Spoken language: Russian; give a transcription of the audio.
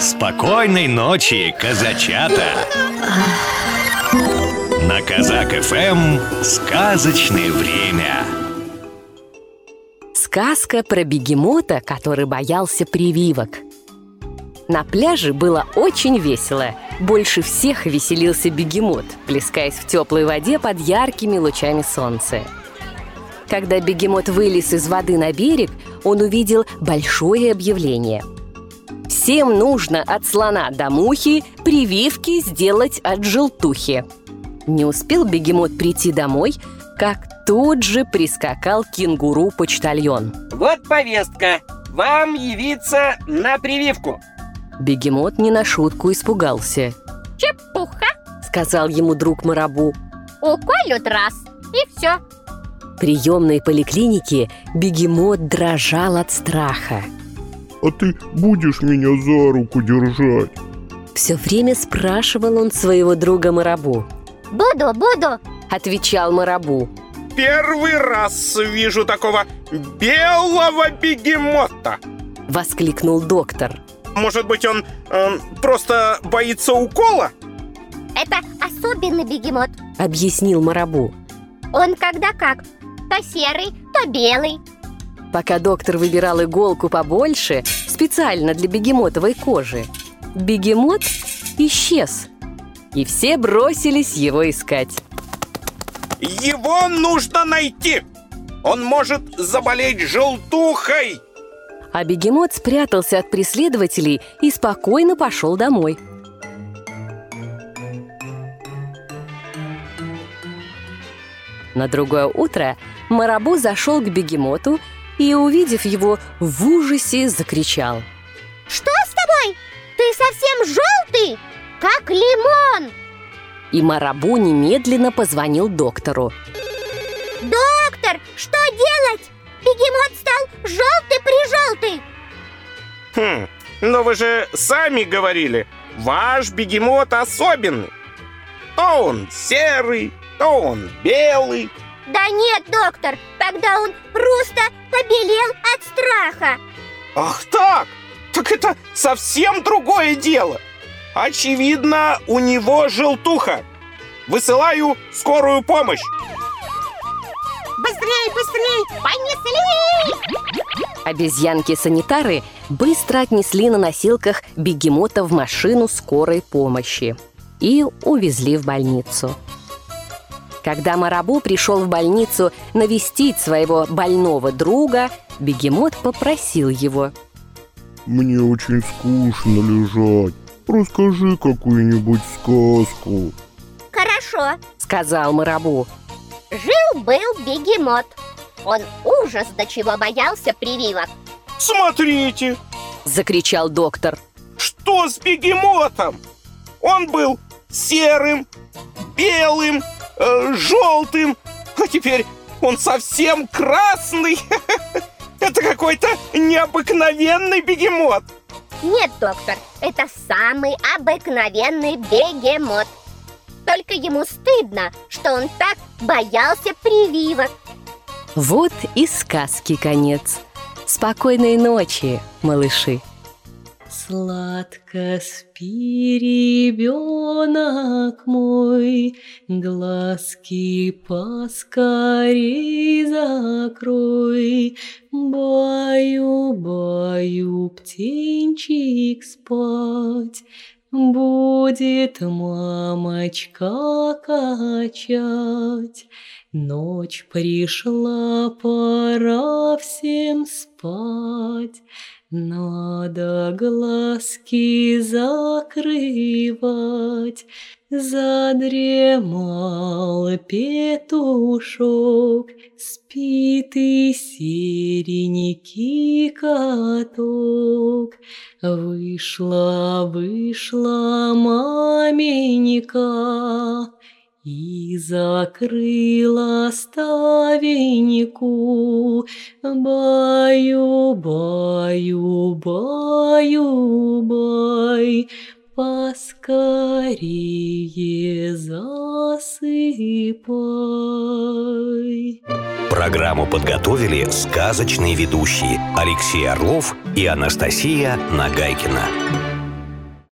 Спокойной ночи, казачата! На Казак ФМ сказочное время. Сказка про бегемота, который боялся прививок. На пляже было очень весело. Больше всех веселился бегемот, плескаясь в теплой воде под яркими лучами солнца. Когда бегемот вылез из воды на берег, он увидел большое объявление. Всем нужно от слона до мухи прививки сделать от желтухи. Не успел бегемот прийти домой, как тут же прискакал кенгуру-почтальон. Вот повестка. Вам явиться на прививку. Бегемот не на шутку испугался. Чепуха. Сказал ему друг Марабу. Уколют раз, и все. В приемной поликлинике бегемот дрожал от страха. А ты будешь меня за руку держать? Все время спрашивал он своего друга Марабу. Буду, буду. Отвечал Марабу. Первый раз вижу такого белого бегемота. Воскликнул доктор. Может быть, он э, просто боится укола? Это особенный бегемот. Объяснил Марабу. Он когда как. То серый, то белый. Пока доктор выбирал иголку побольше, специально для бегемотовой кожи, бегемот исчез. И все бросились его искать. Его нужно найти! Он может заболеть желтухой! А бегемот спрятался от преследователей и спокойно пошел домой. На другое утро Марабу зашел к бегемоту и, увидев его, в ужасе закричал. Что с тобой? Ты совсем желтый, как лимон. И Марабу немедленно позвонил доктору. Доктор, что делать? Бегемот стал желтый-прижелтый. Хм, но вы же сами говорили, ваш бегемот особенный. То он серый, то он белый. Да нет, доктор, тогда он просто побелел от страха. Ах так! Так это совсем другое дело. Очевидно, у него желтуха. Высылаю скорую помощь. Быстрей, быстрей, понесли! Обезьянки-санитары быстро отнесли на носилках бегемота в машину скорой помощи и увезли в больницу. Когда Марабу пришел в больницу навестить своего больного друга, бегемот попросил его. Мне очень скучно лежать. Расскажи какую-нибудь сказку. Хорошо. Сказал Марабу. Жил-был бегемот. Он ужас до чего боялся прививок. Смотрите, Закричал доктор. что с бегемотом? Он был серым, белым, э, желтым, а теперь он совсем красный. Это какой-то необыкновенный бегемот. Нет, доктор, это самый обыкновенный бегемот. Только ему стыдно, что он так боялся прививок. Вот и сказки конец. Спокойной ночи, малыши. Сладко спи, ребенок мой, Глазки поскорей закрой. Баю, баю, птенчик спать, Будет мамочка качать. Ночь пришла, пора всем спать. Надо глазки закрывать, Задремал петушок, Спит и серенький каток. Вышла, вышла маменька, и закрыла ставеньку, Баю, баю, баю, бай, Поскорее засыпай. Программу подготовили сказочные ведущие Алексей Орлов и Анастасия Нагайкина.